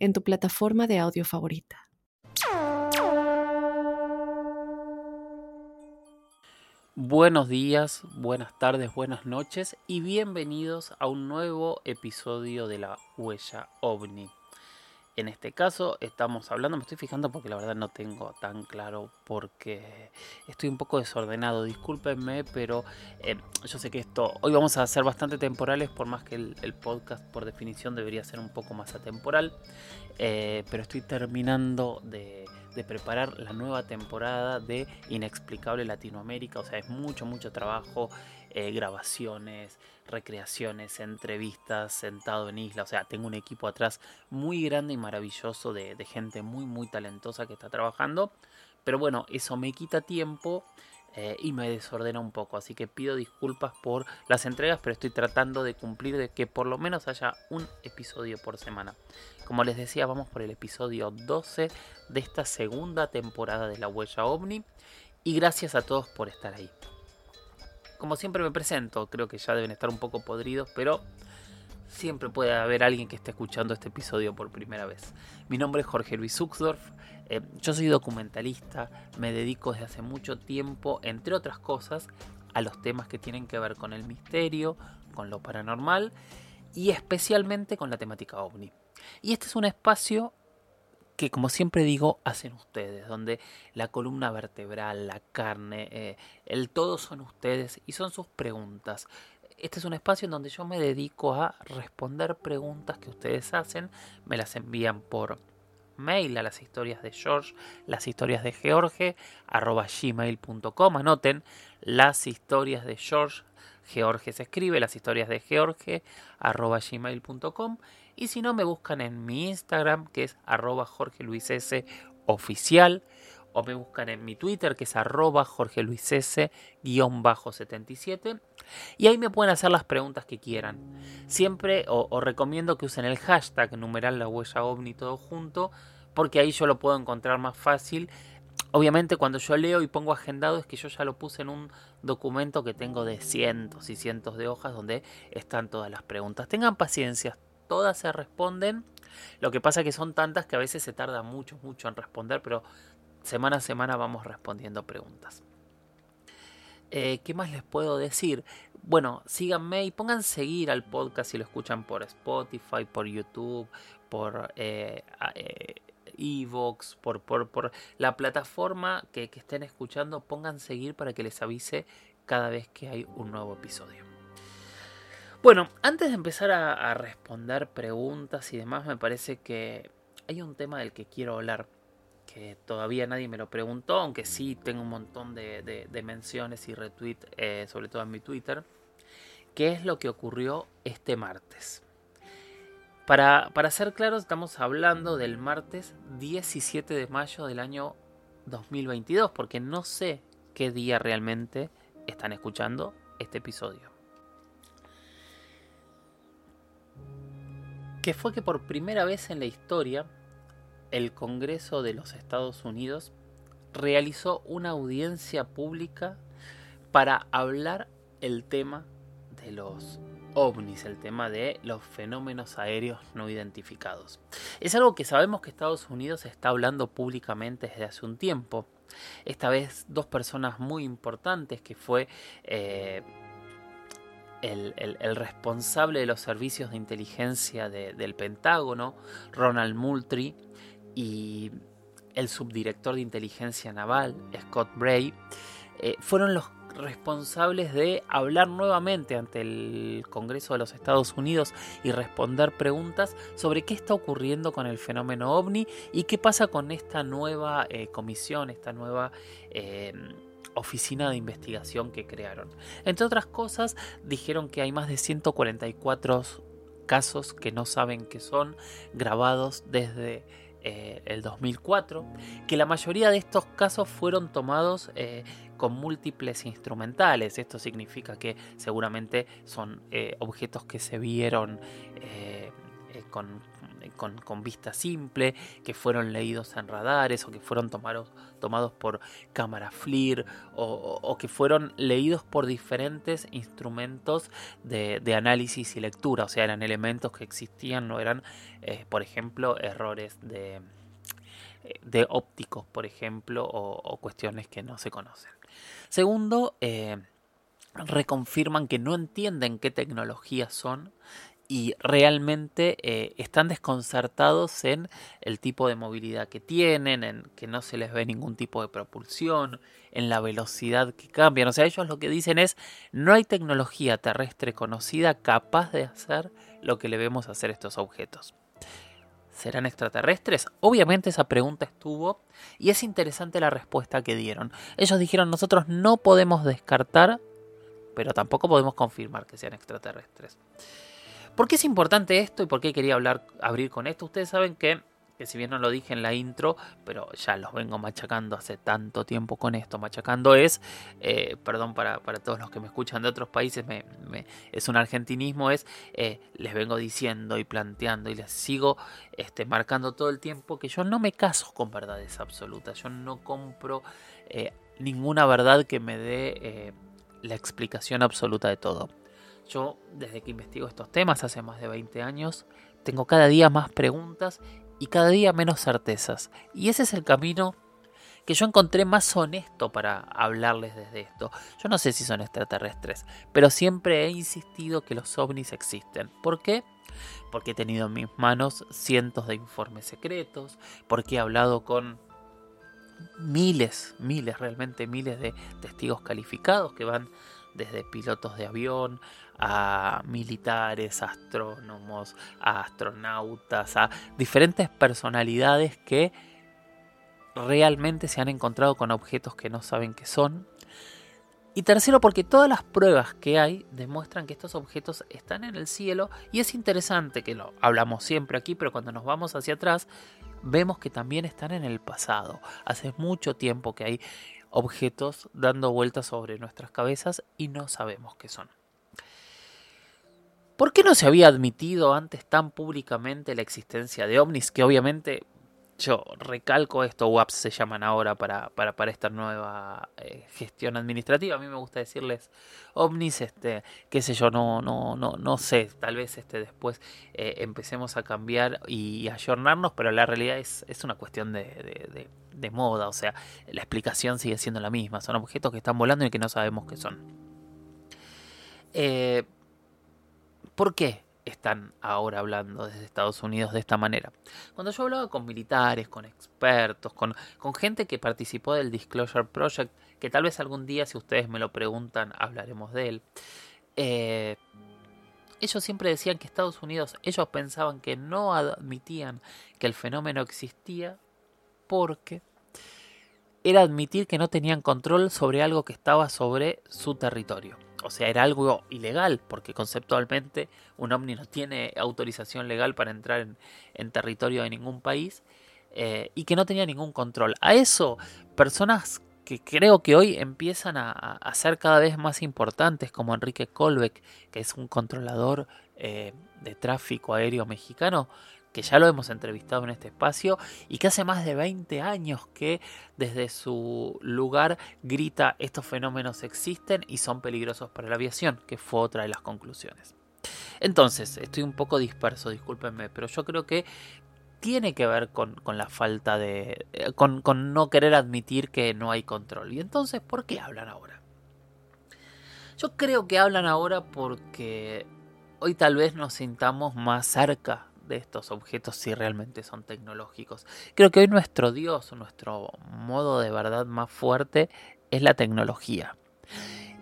en tu plataforma de audio favorita. Buenos días, buenas tardes, buenas noches y bienvenidos a un nuevo episodio de la huella ovni. En este caso estamos hablando, me estoy fijando porque la verdad no tengo tan claro porque estoy un poco desordenado, discúlpenme, pero eh, yo sé que esto, hoy vamos a ser bastante temporales, por más que el, podcast por definición debería ser un poco más atemporal, eh, pero estoy terminando de, de preparar la nueva temporada de Inexplicable Latinoamérica, o sea, es mucho, mucho trabajo, eh, grabaciones, recreaciones, entrevistas, sentado en isla. O sea, tengo un equipo atrás muy grande y maravilloso de, gente muy, muy talentosa que está trabajando. Pero bueno, eso me quita tiempo. Eh, y me desordena un poco. Así que pido disculpas por las entregas, pero estoy tratando de cumplir de que por lo menos haya un episodio por semana. Como les decía, vamos por el episodio 12 de esta segunda temporada de La Huella OVNI. Y gracias a todos por estar ahí como siempre me presento, creo que ya deben estar un poco podridos, pero siempre puede haber alguien que esté escuchando este episodio por primera vez. Mi nombre es Jorge Luis Uxdorf, eh, yo soy documentalista, me dedico desde hace mucho tiempo, entre otras cosas, a los temas que tienen que ver con el misterio, con lo paranormal y especialmente con la temática ovni. Y este es un espacio que como siempre digo hacen ustedes, donde la columna vertebral, la carne, eh, el todo son ustedes y son sus preguntas. Este es un espacio en donde yo me dedico a responder preguntas que ustedes hacen, me las envían por mail a las historias de George, las historias de George, arroba gmail.com, anoten las historias de George, George se escribe, las historias de George, arroba gmail.com y si no, me buscan en mi Instagram, que es arroba Jorge Luis S oficial. O me buscan en mi Twitter, que es arroba Jorge Luis S bajo 77. Y ahí me pueden hacer las preguntas que quieran. Siempre os recomiendo que usen el hashtag numeral la huella ovni todo junto. Porque ahí yo lo puedo encontrar más fácil. Obviamente cuando yo leo y pongo agendado es que yo ya lo puse en un documento que tengo de cientos y cientos de hojas donde están todas las preguntas. Tengan paciencia, todas se responden. Lo que pasa que son tantas que a veces se tarda mucho, mucho en responder, pero semana a semana vamos respondiendo preguntas. Eh, ¿Qué más les puedo decir? Bueno, síganme y pongan seguir al podcast si lo escuchan por Spotify, por YouTube, por eh, eh, Evox, por, por, la plataforma que, que estén escuchando. Pongan seguir para que les avise cada vez que hay un nuevo episodio. Bueno, antes de empezar a, responder preguntas y demás, me parece que hay un tema del que quiero hablar que todavía nadie me lo preguntó, aunque sí tengo un montón de, menciones y retweets, eh, sobre todo en mi Twitter, que es lo que ocurrió este martes. Para, para ser claros, estamos hablando del martes 17 de mayo del año 2022, porque no sé qué día realmente están escuchando este episodio. que fue que por primera vez en la historia el Congreso de los Estados Unidos realizó una audiencia pública para hablar el tema de los ovnis, el tema de los fenómenos aéreos no identificados. Es algo que sabemos que Estados Unidos está hablando públicamente desde hace un tiempo. Esta vez dos personas muy importantes que fue eh, el, responsable de los servicios de inteligencia del Pentágono, Ronald Moultrie, y el subdirector de inteligencia naval, Scott Bray, eh, fueron los responsables de hablar nuevamente ante el Congreso de los Estados Unidos y responder preguntas sobre qué está ocurriendo con el fenómeno ovni y qué pasa con esta nueva eh, comisión, esta nueva... Eh, oficina de investigación que crearon. Entre otras cosas, dijeron que hay más de 144 casos que no saben que son grabados desde eh, el 2004, que la mayoría de estos casos fueron tomados eh, con múltiples instrumentales. Esto significa que seguramente son eh, objetos que se vieron con, con, vista simple, que fueron leídos en radares o que fueron tomados, tomados por cámara FLIR o, que fueron leídos por diferentes instrumentos de, análisis y lectura. O sea, eran elementos que existían, no eran, eh, por ejemplo, errores de, de ópticos, por ejemplo, o, cuestiones que no se conocen. Segundo, eh, reconfirman que no entienden qué tecnologías son y realmente eh, están desconcertados en el tipo de movilidad que tienen, en que no se les ve ningún tipo de propulsión, en la velocidad que cambian. O sea, ellos lo que dicen es, no hay tecnología terrestre conocida capaz de hacer lo que le vemos hacer estos objetos. ¿Serán extraterrestres? Obviamente esa pregunta estuvo y es interesante la respuesta que dieron. Ellos dijeron, nosotros no podemos descartar, pero tampoco podemos confirmar que sean extraterrestres. ¿Por qué es importante esto y por qué quería hablar, abrir con esto? Ustedes saben que, que si bien no lo dije en la intro, pero ya los vengo machacando hace tanto tiempo con esto. Machacando es, eh, perdón para, todos los que me escuchan de otros países, me, es un argentinismo, es eh, les vengo diciendo y planteando y les sigo este, marcando todo el tiempo que yo no me caso con verdades absolutas. Yo no compro eh, ninguna verdad que me dé la explicación absoluta de todo. Yo, desde que investigo estos temas hace más de 20 años, tengo cada día más preguntas y cada día menos certezas. Y ese es el camino que yo encontré más honesto para hablarles desde esto. Yo no sé si son extraterrestres, pero siempre he insistido que los ovnis existen. ¿Por qué? Porque he tenido en mis manos cientos de informes secretos, porque he hablado con miles, miles, realmente miles de testigos calificados que van desde pilotos de avión a militares, astrónomos, a astronautas, a diferentes personalidades que realmente se han encontrado con objetos que no saben qué son. Y tercero, porque todas las pruebas que hay demuestran que estos objetos están en el cielo y es interesante que lo hablamos siempre aquí, pero cuando nos vamos hacia atrás vemos que también están en el pasado. Hace mucho tiempo que hay objetos dando vueltas sobre nuestras cabezas y no sabemos qué son. ¿Por qué no se había admitido antes tan públicamente la existencia de ovnis? Que obviamente yo recalco esto, WAPs se llaman ahora para, para, esta nueva eh, gestión administrativa. A mí me gusta decirles ovnis, este, qué sé yo, no, no, no, no sé, tal vez este, después eh, empecemos a cambiar y, a ayornarnos, pero la realidad es, es una cuestión de, de, moda, o sea, la explicación sigue siendo la misma, son objetos que están volando y que no sabemos qué son. Eh, ¿Por qué están ahora hablando desde Estados Unidos de esta manera? Cuando yo hablaba con militares, con expertos, con, gente que participó del Disclosure Project, que tal vez algún día, si ustedes me lo preguntan, hablaremos de él. Eh, ellos siempre decían que Estados Unidos, ellos pensaban que no admitían que el fenómeno existía porque era admitir que no tenían control sobre algo que estaba sobre su territorio o sea, era algo ilegal, porque conceptualmente un ovni no tiene autorización legal para entrar en, territorio de ningún país eh, y que no tenía ningún control. A eso, personas que creo que hoy empiezan a, ser cada vez más importantes, como Enrique Colbeck, que es un controlador eh, de tráfico aéreo mexicano, que ya lo hemos entrevistado en este espacio y que hace más de 20 años que desde su lugar grita estos fenómenos existen y son peligrosos para la aviación, que fue otra de las conclusiones. Entonces, estoy un poco disperso, discúlpenme, pero yo creo que tiene que ver con, la falta de... Eh, con, con no querer admitir que no hay control. Y entonces, ¿por qué hablan ahora? Yo creo que hablan ahora porque hoy tal vez nos sintamos más cerca de estos objetos si realmente son tecnológicos. Creo que hoy nuestro Dios, nuestro modo de verdad más fuerte es la tecnología.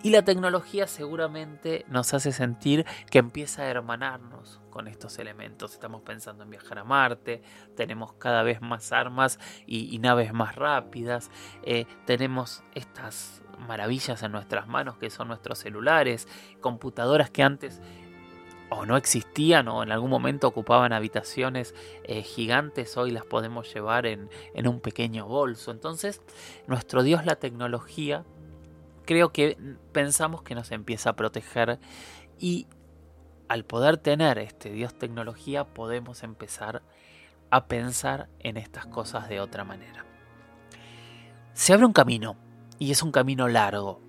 Y la tecnología seguramente nos hace sentir que empieza a hermanarnos con estos elementos. Estamos pensando en viajar a Marte, tenemos cada vez más armas y, naves más rápidas, eh, tenemos estas maravillas en nuestras manos que son nuestros celulares, computadoras que antes o no existían o en algún momento ocupaban habitaciones eh, gigantes, hoy las podemos llevar en, en un pequeño bolso. Entonces, nuestro Dios, la tecnología, creo que pensamos que nos empieza a proteger y al poder tener este Dios tecnología podemos empezar a pensar en estas cosas de otra manera. Se abre un camino y es un camino largo,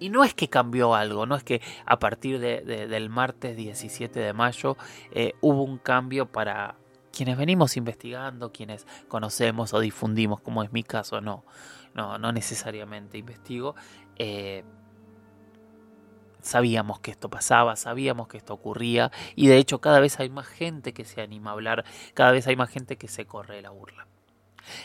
y no es que cambió algo, no es que a partir del martes 17 de mayo eh, hubo un cambio para quienes venimos investigando, quienes conocemos o difundimos, como es mi caso, no, no, no necesariamente investigo. Eh, sabíamos que esto pasaba, sabíamos que esto ocurría y de hecho cada vez hay más gente que se anima a hablar, cada vez hay más gente que se corre la burla.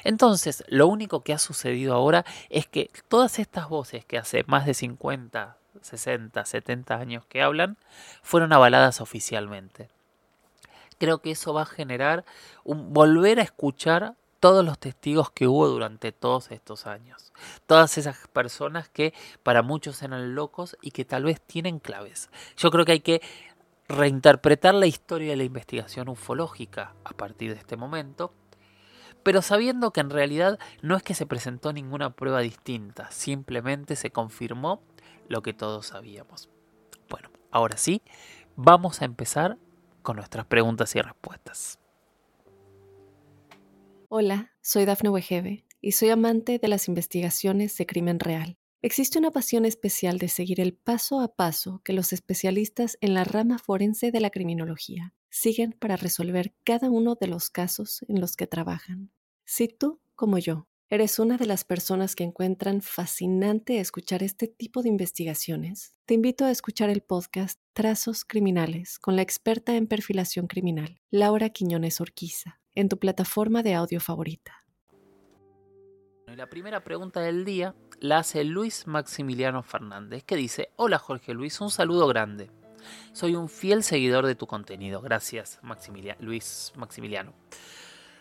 Entonces, lo único que ha sucedido ahora es que todas estas voces que hace más de 50, 60, 70 años que hablan, fueron avaladas oficialmente. Creo que eso va a generar un volver a escuchar todos los testigos que hubo durante todos estos años. Todas esas personas que para muchos eran locos y que tal vez tienen claves. Yo creo que hay que reinterpretar la historia de la investigación ufológica a partir de este momento pero sabiendo que en realidad no es que se presentó ninguna prueba distinta, simplemente se confirmó lo que todos sabíamos. Bueno, ahora sí, vamos a empezar con nuestras preguntas y respuestas. Hola, soy Dafne Wegebe y soy amante de las investigaciones de crimen real. Existe una pasión especial de seguir el paso a paso que los especialistas en la rama forense de la criminología siguen para resolver cada uno de los casos en los que trabajan. Si tú, como yo, eres una de las personas que encuentran fascinante escuchar este tipo de investigaciones, te invito a escuchar el podcast Trazos Criminales con la experta en perfilación criminal, Laura Quiñones Orquiza, en tu plataforma de audio favorita. La primera pregunta del día la hace Luis Maximiliano Fernández, que dice, hola Jorge Luis, un saludo grande. Soy un fiel seguidor de tu contenido. Gracias, Luis Maximiliano.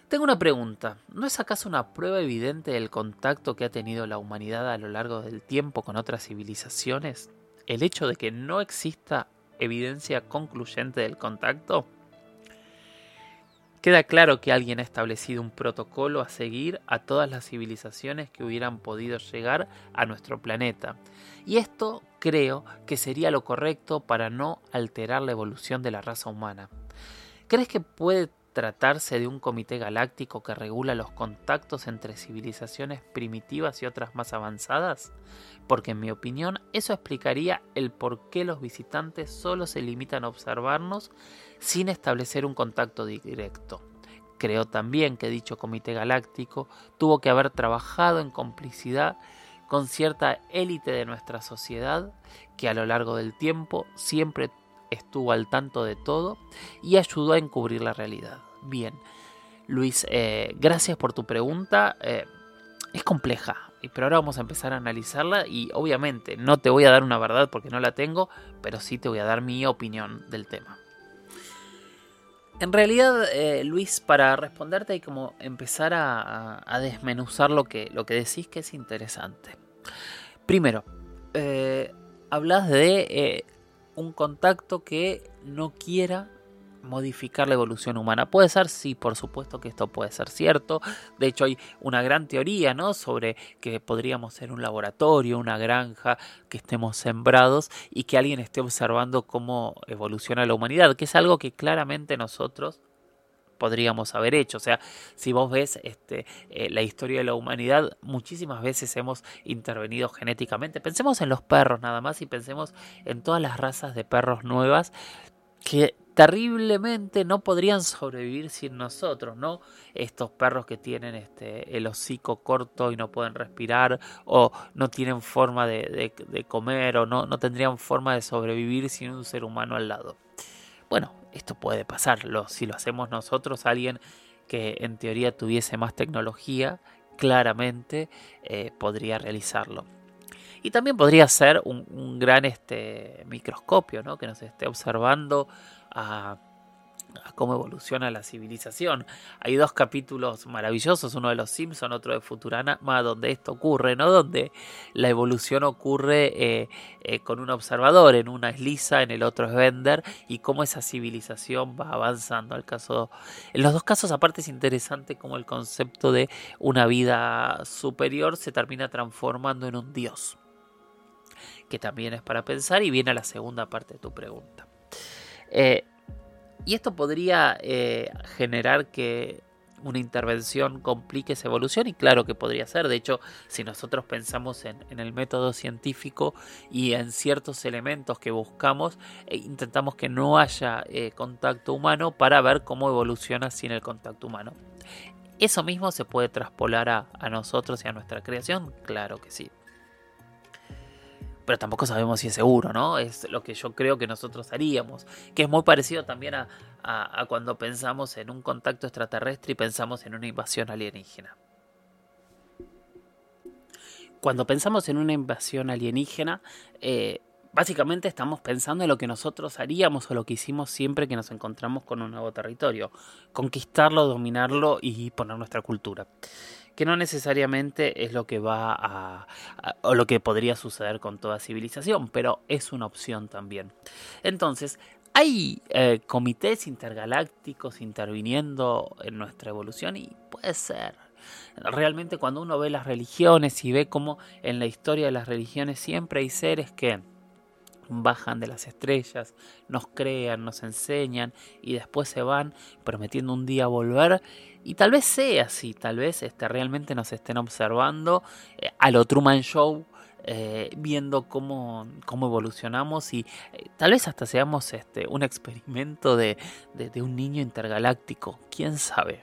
Tengo una pregunta. ¿No es acaso una prueba evidente del contacto que ha tenido la humanidad a lo largo del tiempo con otras civilizaciones? ¿El hecho de que no exista evidencia concluyente del contacto? Queda claro que alguien ha establecido un protocolo a seguir a todas las civilizaciones que hubieran podido llegar a nuestro planeta. Y esto creo que sería lo correcto para no alterar la evolución de la raza humana. ¿Crees que puede tratarse de un comité galáctico que regula los contactos entre civilizaciones primitivas y otras más avanzadas? Porque en mi opinión eso explicaría el por qué los visitantes solo se limitan a observarnos sin establecer un contacto directo. Creo también que dicho comité galáctico tuvo que haber trabajado en complicidad con cierta élite de nuestra sociedad que a lo largo del tiempo siempre estuvo al tanto de todo y ayudó a encubrir la realidad. Bien, Luis, eh, gracias por tu pregunta. Eh, es compleja, pero ahora vamos a empezar a analizarla y obviamente no te voy a dar una verdad porque no la tengo, pero sí te voy a dar mi opinión del tema. En realidad, eh, Luis, para responderte hay como empezar a, desmenuzar lo que, lo que decís que es interesante. Primero, hablas de un contacto que no quiera modificar la evolución humana. Puede ser, sí, por supuesto que esto puede ser cierto. De hecho, hay una gran teoría, ¿no? Sobre que podríamos ser un laboratorio, una granja, que estemos sembrados y que alguien esté observando cómo evoluciona la humanidad, que es algo que claramente nosotros podríamos haber hecho. O sea, si vos ves este, eh, la historia de la humanidad, muchísimas veces hemos intervenido genéticamente. Pensemos en los perros nada más y pensemos en todas las razas de perros nuevas que terriblemente no podrían sobrevivir sin nosotros, ¿no? Estos perros que tienen este, el hocico corto y no pueden respirar, o no tienen forma de, comer, o no, no tendrían forma de sobrevivir sin un ser humano al lado. Bueno, esto puede pasar. si lo hacemos nosotros, alguien que en teoría tuviese más tecnología, claramente eh, podría realizarlo. Y también podría ser un, gran este, microscopio, ¿no? que nos esté observando a a cómo evoluciona la civilización. Hay dos capítulos maravillosos, uno de los Simpson, otro de Futurama, donde esto ocurre, ¿no? Donde la evolución ocurre eh, eh, con un observador, en una es Lisa, en el otro es Bender, y cómo esa civilización va avanzando. Al caso, en los dos casos aparte es interesante cómo el concepto de una vida superior se termina transformando en un dios que también es para pensar y viene a la segunda parte de tu pregunta. Eh, y esto podría eh, generar que una intervención complique esa evolución y claro que podría ser. De hecho, si nosotros pensamos en, el método científico y en ciertos elementos que buscamos, e intentamos que no haya eh, contacto humano para ver cómo evoluciona sin el contacto humano. ¿Eso mismo se puede traspolar a nosotros y a nuestra creación? Claro que sí pero tampoco sabemos si es seguro, ¿no? Es lo que yo creo que nosotros haríamos, que es muy parecido también a, cuando pensamos en un contacto extraterrestre y pensamos en una invasión alienígena. Cuando pensamos en una invasión alienígena, eh, básicamente estamos pensando en lo que nosotros haríamos o lo que hicimos siempre que nos encontramos con un nuevo territorio, conquistarlo, dominarlo y poner nuestra cultura que no necesariamente es lo que va a, o lo que podría suceder con toda civilización, pero es una opción también. Entonces, hay eh, comités intergalácticos interviniendo en nuestra evolución y puede ser. Realmente cuando uno ve las religiones y ve cómo en la historia de las religiones siempre hay seres que bajan de las estrellas, nos crean, nos enseñan y después se van prometiendo un día volver. Y tal vez sea así, tal vez este, realmente nos estén observando eh, a lo Truman Show, eh, viendo cómo, cómo, evolucionamos y eh, tal vez hasta seamos este, un experimento de, de un niño intergaláctico. ¿Quién sabe?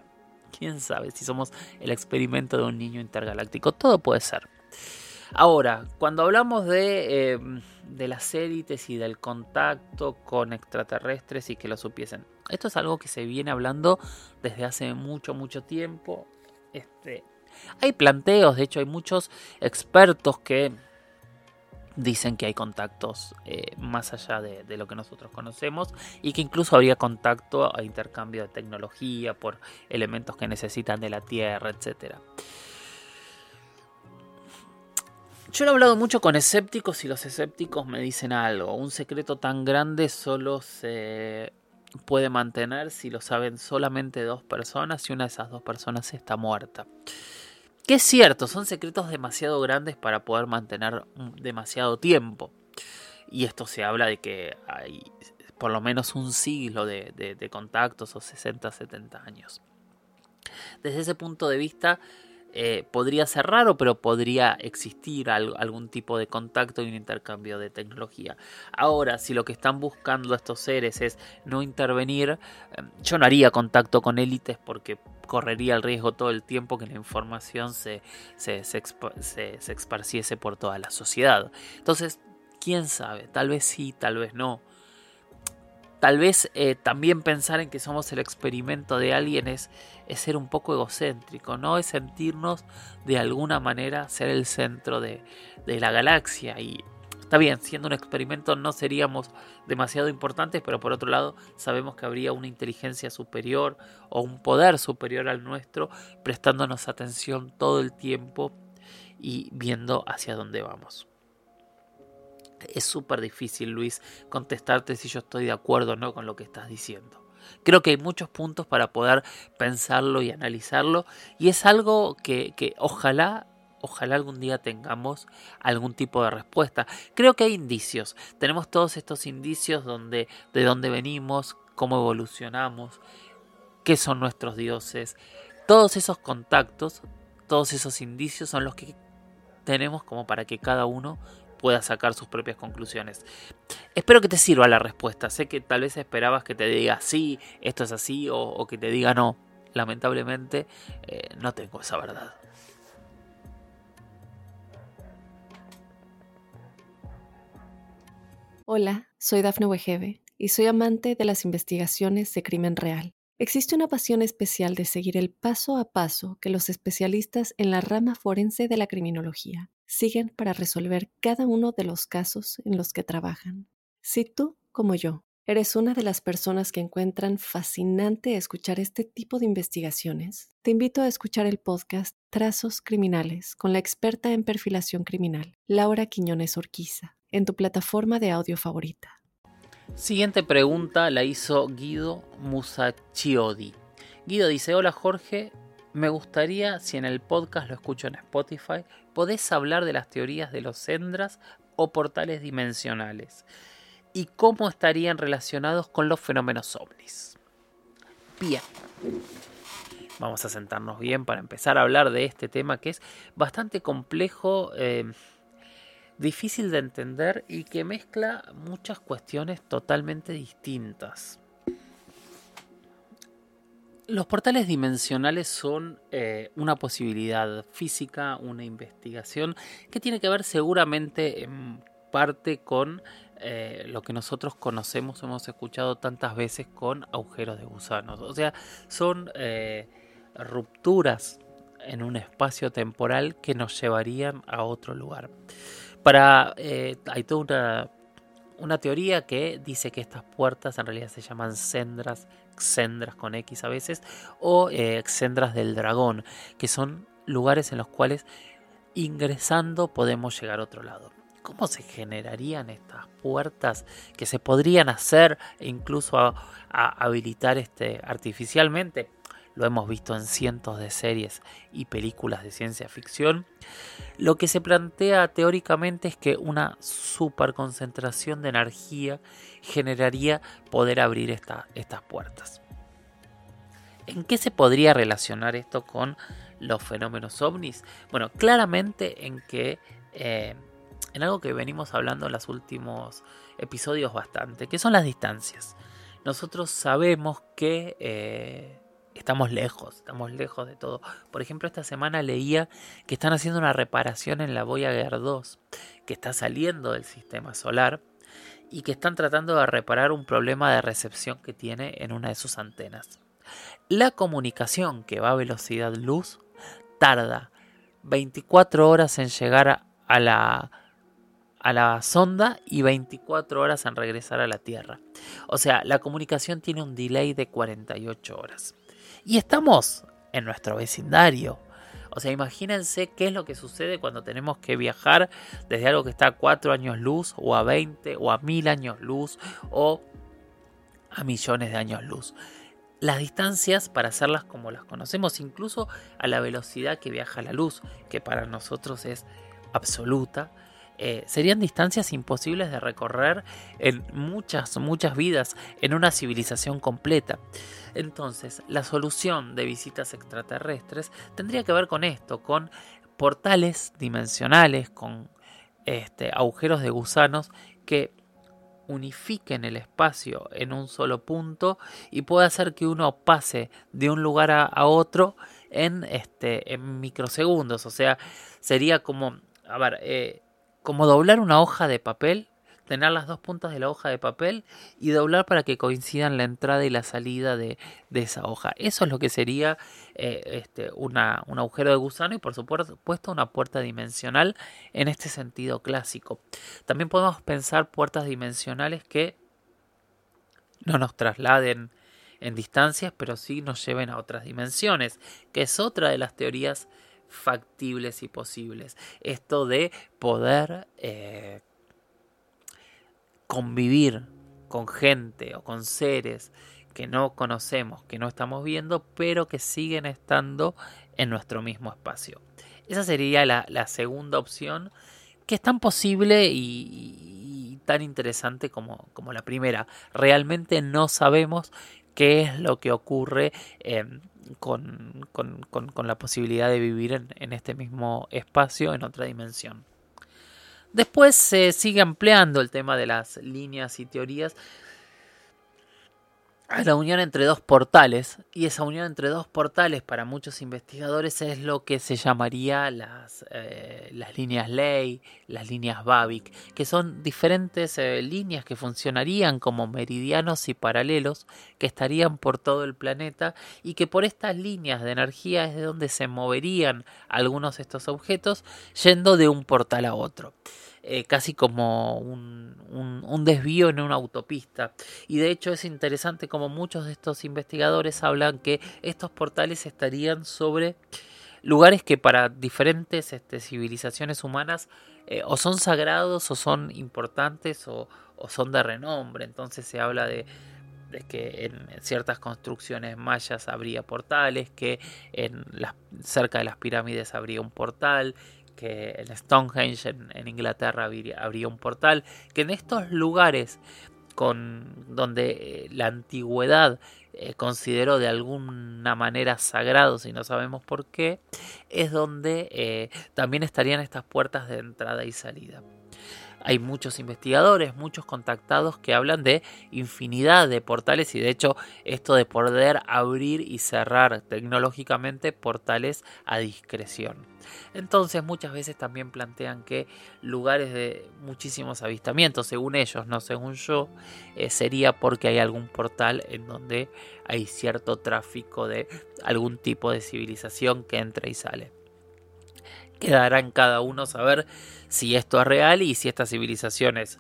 ¿Quién sabe si somos el experimento de un niño intergaláctico? Todo puede ser. Ahora, cuando hablamos de, em, de las élites y del contacto con extraterrestres y que lo supiesen, esto es algo que se viene hablando desde hace mucho, mucho tiempo. Este, hay planteos, de hecho hay muchos expertos que dicen que hay contactos eh, más allá de, de, lo que nosotros conocemos y que incluso habría contacto a intercambio de tecnología por elementos que necesitan de la Tierra, etcétera. Yo he hablado mucho con escépticos y los escépticos me dicen algo. Un secreto tan grande solo se puede mantener si lo saben solamente dos personas y una de esas dos personas está muerta. Que es cierto, son secretos demasiado grandes para poder mantener demasiado tiempo. Y esto se habla de que hay por lo menos un siglo de, de contactos o 60, 70 años. Desde ese punto de vista, eh, podría ser raro, pero podría existir algún tipo de contacto y un intercambio de tecnología. Ahora, si lo que están buscando estos seres es no intervenir, em, yo no haría contacto con élites porque correría el riesgo todo el tiempo que la información se, se, se esparciese por toda la sociedad. Entonces, quién sabe, tal vez sí, tal vez no. Tal vez eh, también pensar en que somos el experimento de alguien es, ser un poco egocéntrico, ¿no? Es sentirnos de alguna manera ser el centro de, de la galaxia. Y está bien, siendo un experimento no seríamos demasiado importantes, pero por otro lado sabemos que habría una inteligencia superior o un poder superior al nuestro, prestándonos atención todo el tiempo y viendo hacia dónde vamos es súper difícil, Luis, contestarte si yo estoy de acuerdo o no con lo que estás diciendo. Creo que hay muchos puntos para poder pensarlo y analizarlo y es algo que, que ojalá ojalá algún día tengamos algún tipo de respuesta. Creo que hay indicios. Tenemos todos estos indicios donde, de dónde venimos, cómo evolucionamos, qué son nuestros dioses. Todos esos contactos, todos esos indicios son los que tenemos como para que cada uno pueda sacar sus propias conclusiones. Espero que te sirva la respuesta. Sé que tal vez esperabas que te diga sí, esto es así, o, que te diga no. Lamentablemente eh, no tengo esa verdad. Hola, soy Dafne Wegebe y soy amante de las investigaciones de crimen real. Existe una pasión especial de seguir el paso a paso que los especialistas en la rama forense de la criminología siguen para resolver cada uno de los casos en los que trabajan. Si tú, como yo, ¿Eres una de las personas que encuentran fascinante escuchar este tipo de investigaciones? Te invito a escuchar el podcast Trazos Criminales con la experta en perfilación criminal, Laura Quiñones Orquiza, en tu plataforma de audio favorita. Siguiente pregunta la hizo Guido Musacchiodi. Guido dice, hola Jorge, me gustaría, si en el podcast lo escucho en Spotify, podés hablar de las teorías de los Sendras o portales dimensionales y cómo estarían relacionados con los fenómenos ovnis. Bien. Vamos a sentarnos bien para empezar a hablar de este tema que es bastante complejo, eh, difícil de entender y que mezcla muchas cuestiones totalmente distintas. Los portales dimensionales son eh, una posibilidad física, una investigación que tiene que ver seguramente en parte con eh, lo que nosotros conocemos, hemos escuchado tantas veces con agujeros de gusanos. O sea, son eh, rupturas en un espacio temporal que nos llevarían a otro lugar. Para, hay toda una, una teoría que dice que estas puertas en realidad se llaman sendras Xendras con X a veces, o eh, Xendras del dragón, que son lugares en los cuales ingresando podemos llegar a otro lado. ¿Cómo se generarían estas puertas que se podrían hacer e incluso a, habilitar este, artificialmente? Lo hemos visto en cientos de series y películas de ciencia ficción. Lo que se plantea teóricamente es que una superconcentración de energía generaría poder abrir estas puertas. ¿En qué se podría relacionar esto con los fenómenos ovnis? Bueno, claramente en que eh, en algo que venimos hablando en los últimos episodios bastante, que son las distancias. Nosotros sabemos que eh, estamos lejos, estamos lejos de todo. Por ejemplo, esta semana leía que están haciendo una reparación en la Voyager 2, que está saliendo del sistema solar y que están tratando de reparar un problema de recepción que tiene en una de sus antenas. La comunicación que va a velocidad luz tarda 24 horas en llegar a la, a la sonda y 24 horas en regresar a la Tierra. O sea, la comunicación tiene un delay de 48 horas. Y estamos en nuestro vecindario. O sea, imagínense qué es lo que sucede cuando tenemos que viajar desde algo que está a 4 años luz, o a 20, o a 1000 años luz, o a millones de años luz. Las distancias, para hacerlas como las conocemos, incluso a la velocidad que viaja la luz, que para nosotros es absoluta, eh, serían distancias imposibles de recorrer en muchas, muchas vidas, en una civilización completa. Entonces, la solución de visitas extraterrestres tendría que ver con esto, con portales dimensionales, con este, agujeros de gusanos que unifiquen el espacio en un solo punto y pueda hacer que uno pase de un lugar a, otro en, este, en microsegundos. O sea, sería como, a ver, eh, como doblar una hoja de papel, tener las dos puntas de la hoja de papel y doblar para que coincidan la entrada y la salida de, esa hoja. Eso es lo que sería eh, este, un agujero de gusano y por supuesto una puerta dimensional en este sentido clásico. También podemos pensar puertas dimensionales que no nos trasladen en distancias, pero sí nos lleven a otras dimensiones, que es otra de las teorías factibles y posibles. Esto de poder eh, convivir con gente o con seres que no conocemos, que no estamos viendo, pero que siguen estando en nuestro mismo espacio. Esa sería la, segunda opción, que es tan posible y, tan interesante como, como, la primera. Realmente no sabemos qué es lo que ocurre em, con, la posibilidad de vivir en, este mismo espacio, en otra dimensión. Después se sigue ampliando el tema de las líneas y teorías la unión entre dos portales y esa unión entre dos portales para muchos investigadores es lo que se llamaría las, eh, las líneas Ley, las líneas Babic, que son diferentes eh, líneas que funcionarían como meridianos y paralelos que estarían por todo el planeta y que por estas líneas de energía es de donde se moverían algunos de estos objetos yendo de un portal a otro. Eh, casi como un, un, desvío en una autopista. Y de hecho es interesante como muchos de estos investigadores hablan que estos portales estarían sobre lugares que para diferentes este, civilizaciones humanas eh, o son sagrados o son importantes o, son de renombre. Entonces se habla de, que en ciertas construcciones mayas habría portales, que en las, cerca de las pirámides habría un portal, que en Stonehenge en, Inglaterra habría, un portal, que en estos lugares con donde eh, la antigüedad eh, considero de alguna manera sagrado, si no sabemos por qué, es donde eh, también estarían estas puertas de entrada y salida. Hay muchos investigadores, muchos contactados que hablan de infinidad de portales y de hecho esto de poder abrir y cerrar tecnológicamente portales a discreción. Entonces muchas veces también plantean que lugares de muchísimos avistamientos, según ellos, no según yo, eh, sería porque hay algún portal en donde hay cierto tráfico de algún tipo de civilización que entra y sale. Quedará en cada uno saber si esto es real y si estas civilizaciones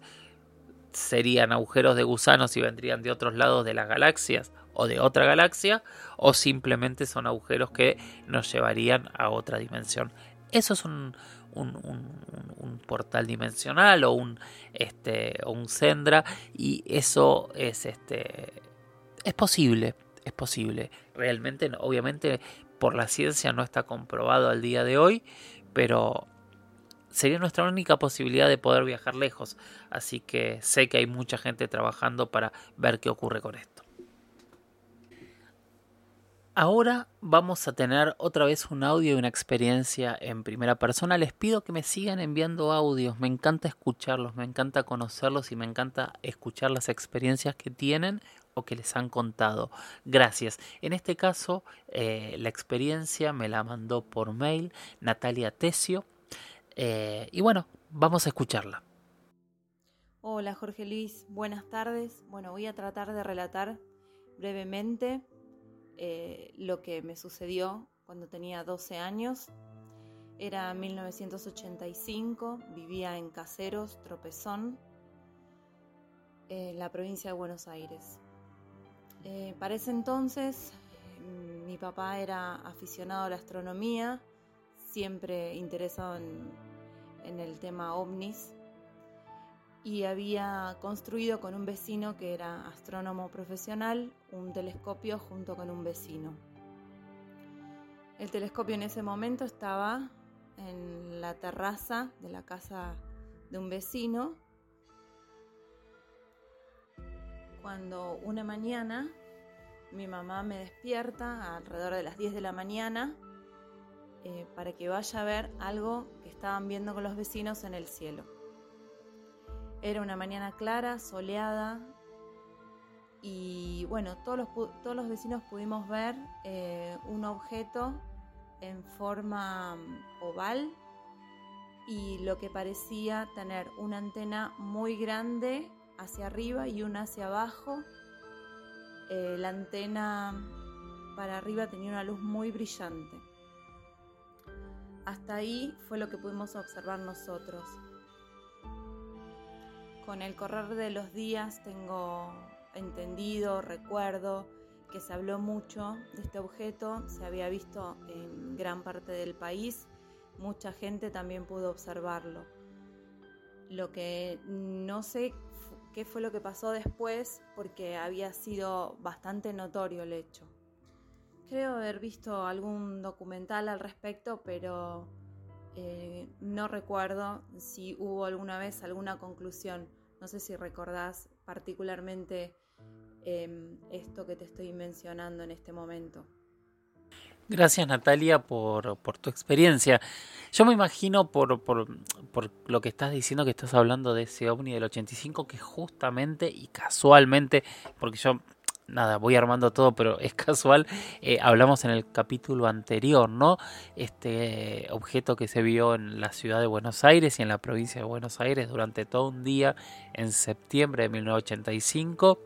serían agujeros de gusanos y vendrían de otros lados de las galaxias o de otra galaxia o simplemente son agujeros que nos llevarían a otra dimensión. Eso es un, portal dimensional o un, este, un Sendra y eso es, este, es posible, es posible. Realmente, obviamente, por la ciencia no está comprobado al día de hoy, pero sería nuestra única posibilidad de poder viajar lejos. Así que sé que hay mucha gente trabajando para ver qué ocurre con esto. Ahora vamos a tener otra vez un audio y una experiencia en primera persona. Les pido que me sigan enviando audios. Me encanta escucharlos, me encanta conocerlos y me encanta escuchar las experiencias que tienen o que les han contado. Gracias. En este caso, eh, la experiencia me la mandó por mail Natalia Tesio. Eh, y bueno, vamos a escucharla. Hola Jorge Luis, buenas tardes. Bueno, voy a tratar de relatar brevemente eh, lo que me sucedió cuando tenía 12 años. Era 1985, vivía en Caseros, Tropezón, en la provincia de Buenos Aires. Eh, para ese entonces mm, mi papá era aficionado a la astronomía, siempre interesado en el tema ovnis y había construido con un vecino que era astrónomo profesional un telescopio junto con un vecino. El telescopio en ese momento estaba en la terraza de la casa de un vecino cuando una mañana mi mamá me despierta alrededor de las 10 de la mañana eh, para que vaya a ver algo que estaban viendo con los vecinos en el cielo. Era una mañana clara, soleada, y bueno, todos los, todos los vecinos pudimos ver eh, un objeto en forma mm, oval y lo que parecía tener una antena muy grande hacia arriba y una hacia abajo. Eh, la antena para arriba tenía una luz muy brillante. Hasta ahí fue lo que pudimos observar nosotros. Con el correr de los días tengo entendido, recuerdo que se habló mucho de este objeto, se había visto en gran parte del país, mucha gente también pudo observarlo. Lo que no sé qué fue lo que pasó después porque había sido bastante notorio el hecho. Creo haber visto algún documental al respecto, pero eh, no recuerdo si hubo alguna vez alguna conclusión. No sé si recordás particularmente em, esto que te estoy mencionando en este momento. Gracias Natalia por, tu experiencia. Yo me imagino por, lo que estás diciendo que estás hablando de ese ovni del 85 que justamente y casualmente, porque yo nada, voy armando todo, pero es casual. Eh, hablamos en el capítulo anterior, ¿no? Este objeto que se vio en la ciudad de Buenos Aires y en la provincia de Buenos Aires durante todo un día en septiembre de 1985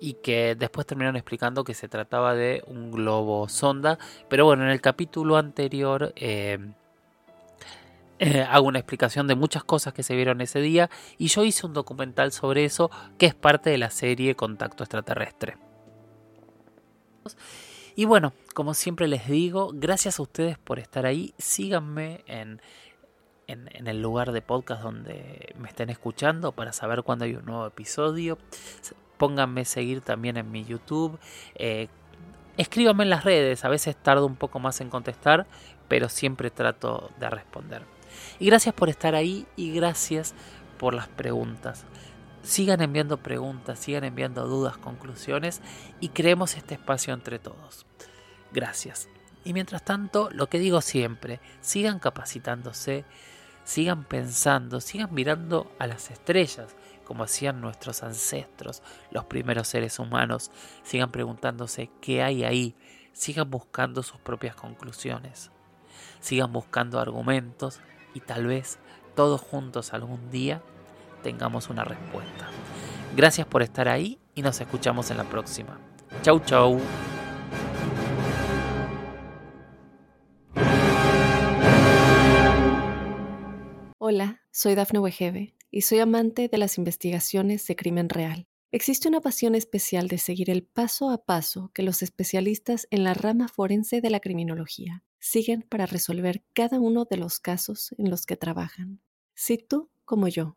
y que después terminaron explicando que se trataba de un globo sonda. Pero bueno, en el capítulo anterior... Eh, eh, hago una explicación de muchas cosas que se vieron ese día y yo hice un documental sobre eso que es parte de la serie Contacto Extraterrestre. Y bueno, como siempre les digo, gracias a ustedes por estar ahí. Síganme en, en, el lugar de podcast donde me estén escuchando para saber cuándo hay un nuevo episodio. Pónganme seguir también en mi YouTube. Eh, escríbanme en las redes, a veces tardo un poco más en contestar, pero siempre trato de responder. Y gracias por estar ahí y gracias por las preguntas. Sigan enviando preguntas, sigan enviando dudas, conclusiones y creemos este espacio entre todos. Gracias. Y mientras tanto, lo que digo siempre, sigan capacitándose, sigan pensando, sigan mirando a las estrellas, como hacían nuestros ancestros, los primeros seres humanos, sigan preguntándose qué hay ahí, sigan buscando sus propias conclusiones, sigan buscando argumentos y tal vez todos juntos algún día tengamos una respuesta. Gracias por estar ahí y nos escuchamos en la próxima. Chau chau. Hola, soy Dafne Wegebe y soy amante de las investigaciones de crimen real. Existe una pasión especial de seguir el paso a paso que los especialistas en la rama forense de la criminología siguen para resolver cada uno de los casos en los que trabajan. Si tú, como yo,